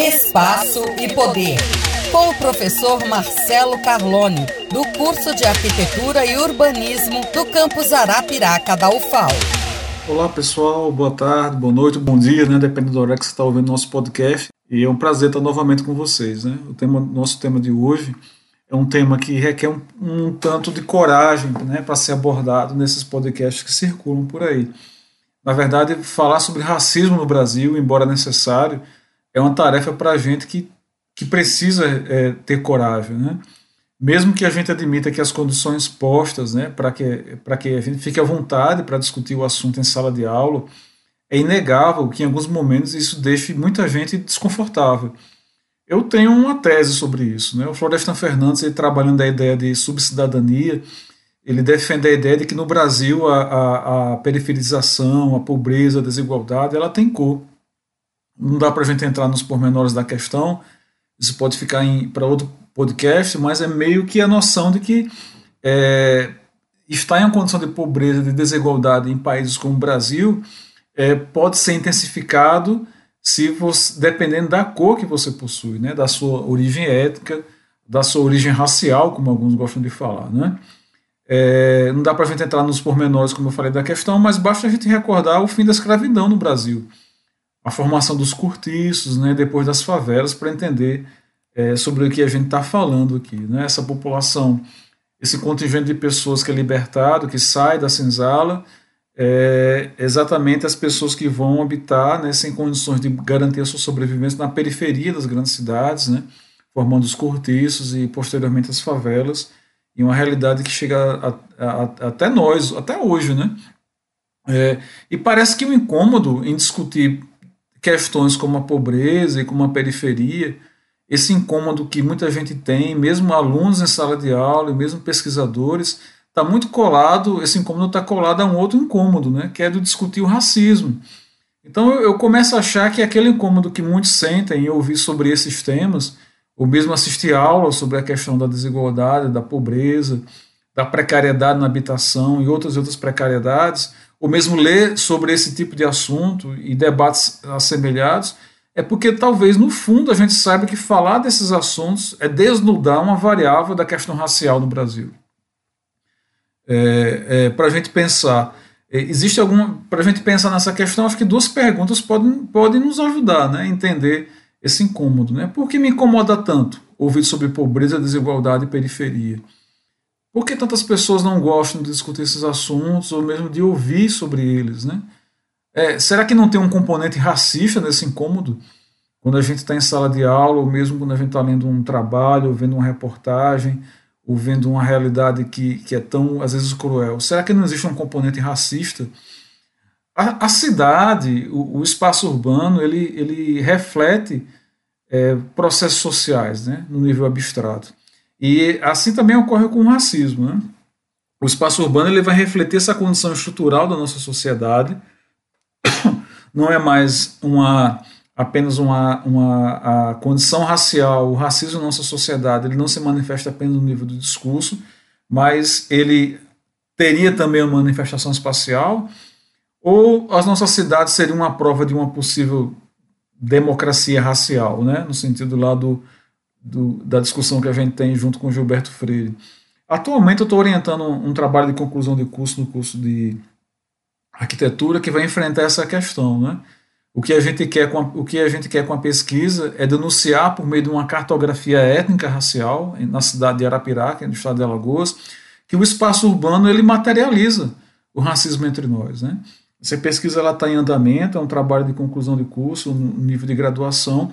Espaço e Poder, com o professor Marcelo Carlone, do curso de Arquitetura e Urbanismo do campus Arapiraca da UFAL. Olá pessoal, boa tarde, boa noite, bom dia, né? Dependendo do horário que você está ouvindo nosso podcast. E é um prazer estar novamente com vocês, né? O tema, nosso tema de hoje é um tema que requer um, um tanto de coragem, né, para ser abordado nesses podcasts que circulam por aí. Na verdade, falar sobre racismo no Brasil, embora necessário, é uma tarefa para a gente que, que precisa é, ter coragem, né? Mesmo que a gente admita que as condições postas, né, para que, que a gente fique à vontade para discutir o assunto em sala de aula, é inegável que em alguns momentos isso deixe muita gente desconfortável. Eu tenho uma tese sobre isso. Né? O Florestan Fernandes, ele, trabalhando a ideia de subcidadania, ele defende a ideia de que no Brasil a, a, a periferização, a pobreza, a desigualdade, ela tem cor. Não dá para a gente entrar nos pormenores da questão, isso pode ficar para outro podcast, mas é meio que a noção de que é, estar em uma condição de pobreza, de desigualdade em países como o Brasil, é, pode ser intensificado se você, dependendo da cor que você possui, né, da sua origem étnica, da sua origem racial, como alguns gostam de falar. Né? É, não dá para a gente entrar nos pormenores, como eu falei, da questão, mas basta a gente recordar o fim da escravidão no Brasil a formação dos cortiços, né, depois das favelas, para entender é, sobre o que a gente está falando aqui. Né? Essa população, esse contingente de pessoas que é libertado, que sai da senzala, é exatamente as pessoas que vão habitar né, sem condições de garantir a sua sobrevivência na periferia das grandes cidades, né, formando os cortiços e posteriormente as favelas, e uma realidade que chega a, a, a, até nós, até hoje. Né? É, e parece que o incômodo em discutir questões como a pobreza e como a periferia, esse incômodo que muita gente tem, mesmo alunos em sala de aula e mesmo pesquisadores, está muito colado, esse incômodo está colado a um outro incômodo, né, que é do discutir o racismo. Então eu, começo a achar que aquele incômodo que muitos sentem em ouvir sobre esses temas, ou mesmo assistir aulas sobre a questão da desigualdade, da pobreza, da precariedade na habitação e outras outras precariedades, ou mesmo ler sobre esse tipo de assunto e debates assemelhados, é porque talvez no fundo a gente saiba que falar desses assuntos é desnudar uma variável da questão racial no Brasil. É, é, para a gente pensar, é, existe alguma. Para a gente pensar nessa questão, acho que duas perguntas podem, podem nos ajudar né, a entender esse incômodo. Né? Por que me incomoda tanto ouvir sobre pobreza, desigualdade e periferia? Por que tantas pessoas não gostam de discutir esses assuntos ou mesmo de ouvir sobre eles? Né? É, será que não tem um componente racista nesse incômodo? Quando a gente está em sala de aula, ou mesmo quando a gente está lendo um trabalho, ou vendo uma reportagem, ou vendo uma realidade que, que é tão, às vezes, cruel. Será que não existe um componente racista? A, a cidade, o, o, espaço urbano, ele, ele reflete é, processos sociais né, no nível abstrato. E assim também ocorre com o racismo. Né? O espaço urbano ele vai refletir essa condição estrutural da nossa sociedade. Não é mais uma apenas uma, uma a condição racial, o racismo na nossa sociedade, ele não se manifesta apenas no nível do discurso, mas ele teria também uma manifestação espacial, ou as nossas cidades seriam uma prova de uma possível democracia racial, né? no sentido lá do, do, da discussão que a gente tem junto com Gilberto Freire. Atualmente eu estou orientando um, um, trabalho de conclusão de curso no curso de arquitetura que vai enfrentar essa questão, né? O que a gente quer com a, o que a gente quer com a pesquisa é denunciar por meio de uma cartografia étnica racial na cidade de Arapiraca, no estado de Alagoas, que o espaço urbano ele materializa o racismo entre nós, né? Essa pesquisa ela está em andamento, é um trabalho de conclusão de curso, no nível de graduação,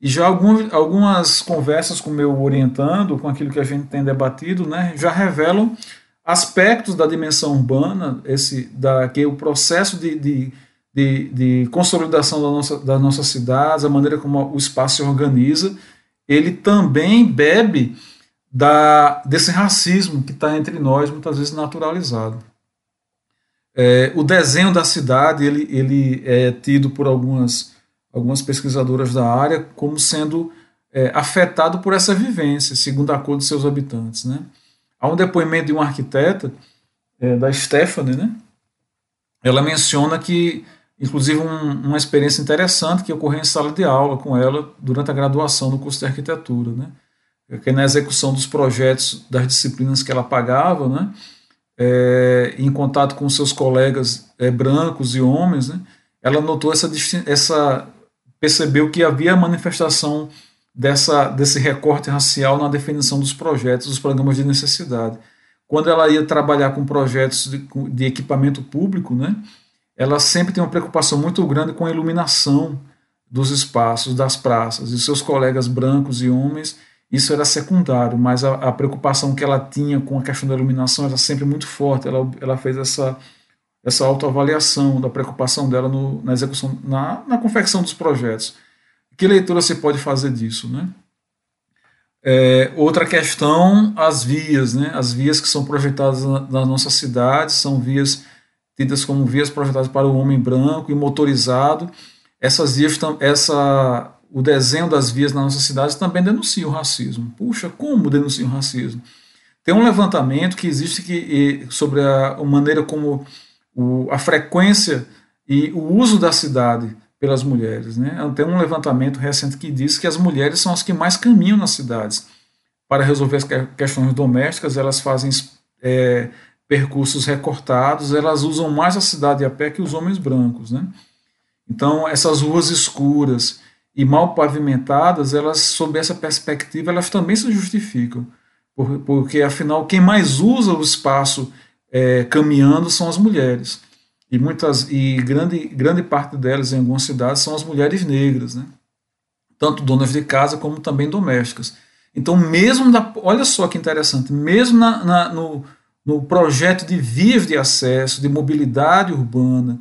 e já algum, algumas conversas com o meu orientando, com aquilo que a gente tem debatido, né, já revelam aspectos da dimensão urbana, esse, da, que é o processo de, de, de, de consolidação da nossa, das nossas cidades, a maneira como o espaço se organiza, ele também bebe da, desse racismo que está entre nós, muitas vezes naturalizado. É, o desenho da cidade ele, ele é tido por algumas algumas pesquisadoras da área como sendo é, afetado por essa vivência, segundo a cor de seus habitantes. Né? Há um depoimento de uma arquiteta, é, da Stephanie, né? ela menciona que inclusive um, uma experiência interessante que ocorreu em sala de aula com ela durante a graduação no curso de arquitetura, né? Que na execução dos projetos das disciplinas que ela pagava, né? É, em contato com seus colegas é, brancos e homens, né? Ela notou essa, essa percebeu que havia manifestação dessa, desse recorte racial na definição dos projetos, dos programas de necessidade. Quando ela ia trabalhar com projetos de, de equipamento público, né, ela sempre tem uma preocupação muito grande com a iluminação dos espaços, das praças, e seus colegas brancos e homens, isso era secundário, mas a, a, preocupação que ela tinha com a questão da iluminação era sempre muito forte. Ela, ela fez essa, essa autoavaliação da preocupação dela no, na execução, na, na confecção dos projetos. Que leitura você pode fazer disso, né? É, outra questão, as vias, né? As vias que são projetadas na, na nossa cidade são vias tidas como vias projetadas para o homem branco e motorizado. Essas vias, essa, o desenho das vias na nossa cidade também denuncia o racismo. Puxa, como denuncia o racismo? Tem um levantamento que existe que, sobre a, a maneira como o, a frequência e o uso da cidade pelas mulheres. Né? Tem um levantamento recente que diz que as mulheres são as que mais caminham nas cidades para resolver as questões domésticas, elas fazem é, percursos recortados, elas usam mais a cidade a pé que os homens brancos. Né? Então, essas ruas escuras e mal pavimentadas, elas, sob essa perspectiva, elas também se justificam, porque, afinal, quem mais usa o espaço é, caminhando são as mulheres e muitas e grande grande parte delas em algumas cidades são as mulheres negras, né? Tanto donas de casa como também domésticas. Então, mesmo olha só que interessante, mesmo na, na, no, no projeto de vias de acesso, de mobilidade urbana,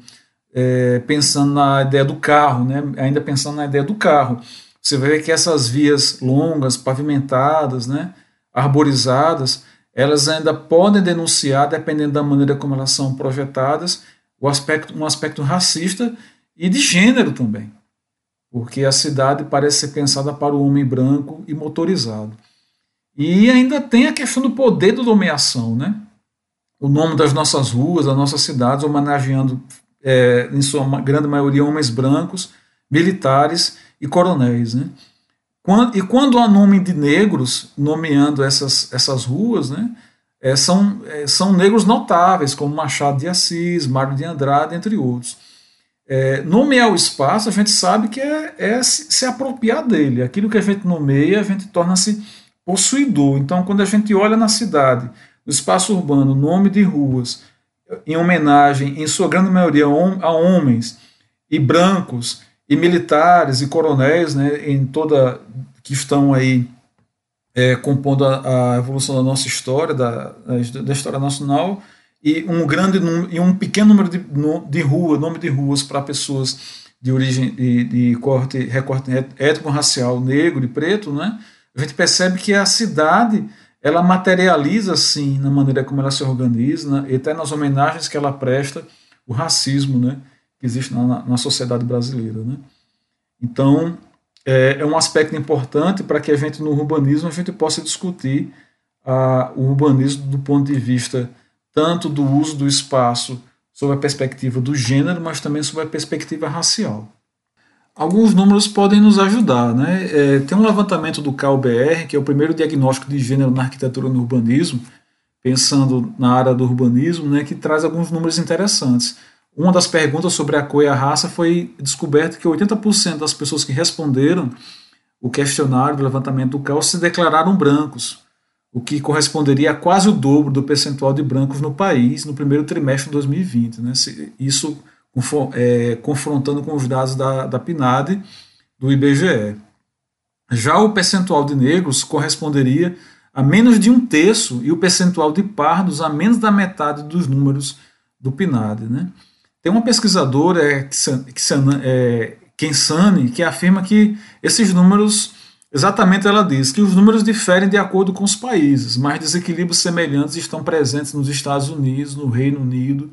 é, pensando na ideia do carro, né? ainda pensando na ideia do carro, você vai ver que essas vias longas, pavimentadas, né? arborizadas, elas ainda podem denunciar, dependendo da maneira como elas são projetadas, o aspecto, um aspecto racista e de gênero também, porque a cidade parece ser pensada para o homem branco e motorizado. E ainda tem a questão do poder da nomeação, né? O nome das nossas ruas, das nossas cidades, homenageando, é, em sua grande maioria, homens brancos, militares e coronéis, né? Quando, e quando há nome de negros nomeando essas, essas ruas, né? é, são, é, são negros notáveis, como Machado de Assis, Mário de Andrade, entre outros. É, nomear o espaço, a gente sabe que é, é se, se, apropriar dele. Aquilo que a gente nomeia, a gente torna-se possuidor. Então, quando a gente olha na cidade, no espaço urbano, nome de ruas, em homenagem, em sua grande maioria, a homens e brancos e militares e coronéis, né, em toda que estão aí é, compondo a, a, evolução da nossa história, da, da história nacional, e um grande e um pequeno número de, de ruas, nome de ruas para pessoas de origem de, de corte, recorte étnico-racial negro e preto, né? A gente percebe que a cidade ela materializa assim na maneira como ela se organiza, né? e até nas homenagens que ela presta o racismo, né? Que existe na, na sociedade brasileira, né? Então é, é um aspecto importante para que a gente no urbanismo a gente possa discutir a, o urbanismo do ponto de vista tanto do uso do espaço sob a perspectiva do gênero, mas também sob a perspectiva racial. Alguns números podem nos ajudar. Né? É, tem um levantamento do CalBR, que é o primeiro diagnóstico de gênero na arquitetura e no urbanismo, pensando na área do urbanismo, né, que traz alguns números interessantes. Uma das perguntas sobre a cor e a raça foi descoberto que 80% das pessoas que responderam o questionário do levantamento do CAL se declararam brancos, o que corresponderia a quase o dobro do percentual de brancos no país no primeiro trimestre de 2020. Né? Isso é, confrontando com os dados da, da PNAD do IBGE. Já o percentual de negros corresponderia a menos de um terço e o percentual de pardos a menos da metade dos números do PNAD. Né? Tem uma pesquisadora, é, é, Kensani, que afirma que esses números, exatamente ela diz, que os números diferem de acordo com os países, mas desequilíbrios semelhantes estão presentes nos Estados Unidos, no Reino Unido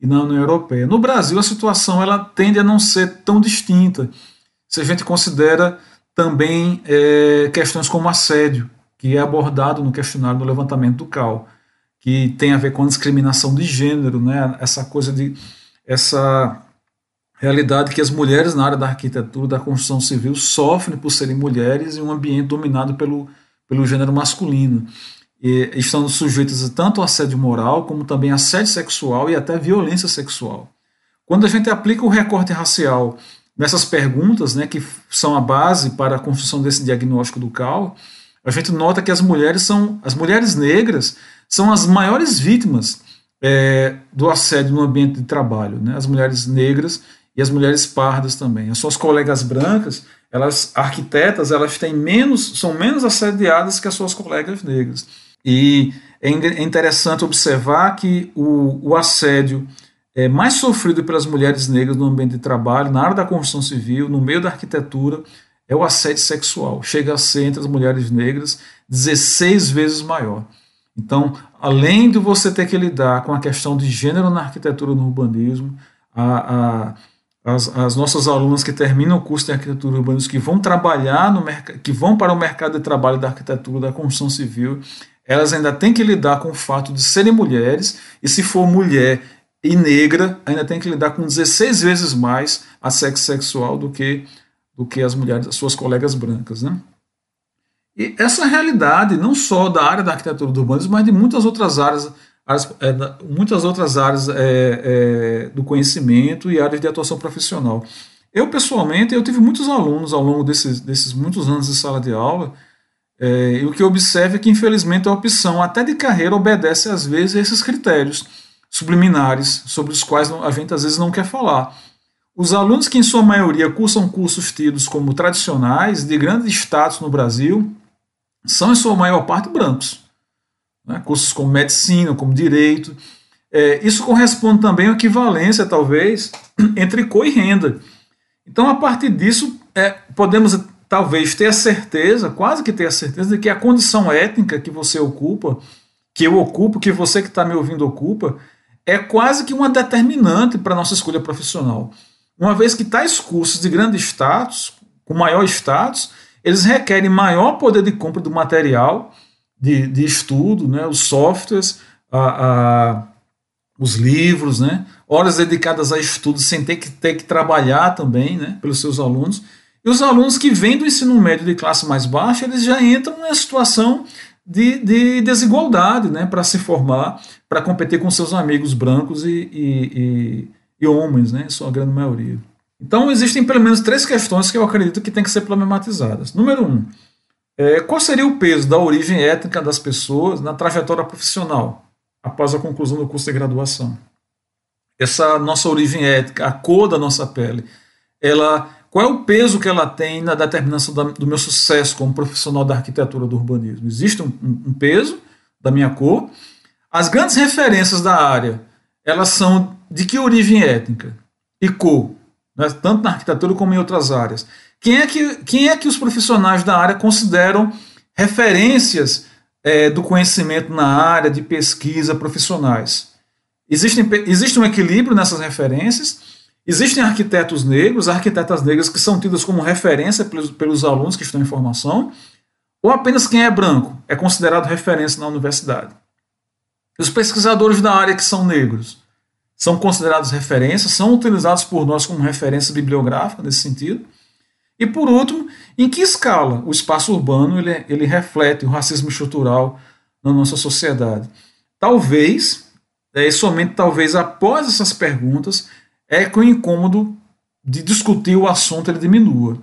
e na União Europeia. No Brasil, a situação ela tende a não ser tão distinta, se a gente considera também é, questões como assédio, que é abordado no questionário do levantamento do CAL, que tem a ver com a discriminação de gênero, né, essa coisa de essa realidade que as mulheres na área da arquitetura, da construção civil, sofrem por serem mulheres em um ambiente dominado pelo, pelo gênero masculino. E estão sujeitas tanto ao assédio moral, como também assédio sexual e até violência sexual. Quando a gente aplica o recorte racial nessas perguntas, né, que são a base para a construção desse diagnóstico do CAL, a gente nota que as mulheres são as mulheres negras são as maiores vítimas é, do assédio no ambiente de trabalho, né? As mulheres negras e as mulheres pardas também. As suas colegas brancas, elas arquitetas, elas têm menos, são menos assediadas que as suas colegas negras. E é, é interessante observar que o, o assédio é mais sofrido pelas mulheres negras no ambiente de trabalho, na área da construção civil, no meio da arquitetura, é o assédio sexual. Chega a ser entre as mulheres negras 16 vezes maior. Então, além de você ter que lidar com a questão de gênero na arquitetura no urbanismo, a, a as, as, nossas alunas que terminam o curso de arquitetura urbanismo, que vão trabalhar no que vão para o mercado de trabalho da arquitetura, da construção civil, elas ainda têm que lidar com o fato de serem mulheres, e se for mulher e negra, ainda tem que lidar com 16 vezes mais assédio sexual do que, do que as mulheres, as suas colegas brancas. Né? E essa realidade, não só da área da arquitetura do urbanismo, mas de muitas outras áreas áreas, é, muitas outras áreas é, é, do conhecimento e áreas de atuação profissional. Eu, pessoalmente, eu tive muitos alunos ao longo desses, desses muitos anos de sala de aula, é, e o que eu observo é que, infelizmente, a opção até de carreira obedece, às vezes, a esses critérios subliminares sobre os quais a gente, às vezes, não quer falar. Os alunos que, em sua maioria, cursam cursos tidos como tradicionais, de grande status no Brasil, são, em sua maior parte, brancos né, cursos como medicina, como direito. É, isso corresponde também à equivalência, talvez, entre cor e renda. Então, a partir disso, é, podemos talvez ter a certeza, quase que ter a certeza, de que a condição étnica que você ocupa, que eu ocupo, que você que está me ouvindo ocupa, é quase que uma determinante para a nossa escolha profissional. Uma vez que tais cursos de grande status, com maior status, eles requerem maior poder de compra do material de, de estudo, né, os softwares, a, a, os livros, né, horas dedicadas a estudo sem ter que, ter que trabalhar também né, pelos seus alunos. E os alunos que vêm do ensino médio de classe mais baixa, eles já entram numa situação de, de desigualdade né, para se formar, para competir com seus amigos brancos e, e, e, e homens, né, sua grande maioria. Então, existem pelo menos três questões que eu acredito que têm que ser problematizadas. Número um, é, qual seria o peso da origem étnica das pessoas na trajetória profissional após a conclusão do curso de graduação? Essa nossa origem étnica, a cor da nossa pele, ela, qual é o peso que ela tem na determinação da, do meu sucesso como profissional da arquitetura do urbanismo? Existe um, um peso da minha cor? As grandes referências da área, elas são de que origem étnica e cor, né, tanto na arquitetura como em outras áreas. Quem é que, quem é que os profissionais da área consideram referências é, do conhecimento na área de pesquisa profissionais? Existem, existe um equilíbrio nessas referências? Existem arquitetos negros, arquitetas negras que são tidas como referência pelos, pelos alunos que estão em formação? Ou apenas quem é branco é considerado referência na universidade? Os pesquisadores da área que são negros são considerados referências, são utilizados por nós como referência bibliográfica nesse sentido? E por último, em que escala o espaço urbano ele, ele reflete o racismo estrutural na nossa sociedade? Talvez, é, somente talvez após essas perguntas, é que o incômodo de discutir o assunto ele diminua.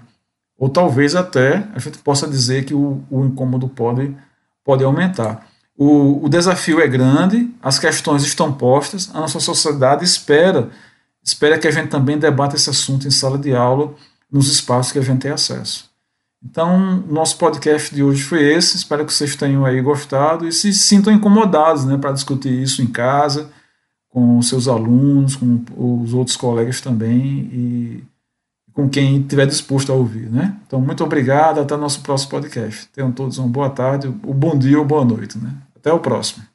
Ou talvez até a gente possa dizer que o, o incômodo pode, pode aumentar. O, o desafio é grande, as questões estão postas, a nossa sociedade espera, espera que a gente também debata esse assunto em sala de aula nos espaços que a gente tem acesso. Então, nosso podcast de hoje foi esse. Espero que vocês tenham aí gostado e se sintam incomodados né, para discutir isso em casa, com seus alunos, com os outros colegas também e com quem estiver disposto a ouvir. Né? Então, muito obrigado. Até nosso próximo podcast. Tenham todos uma boa tarde, um bom dia ou boa noite. Né? Até o próximo.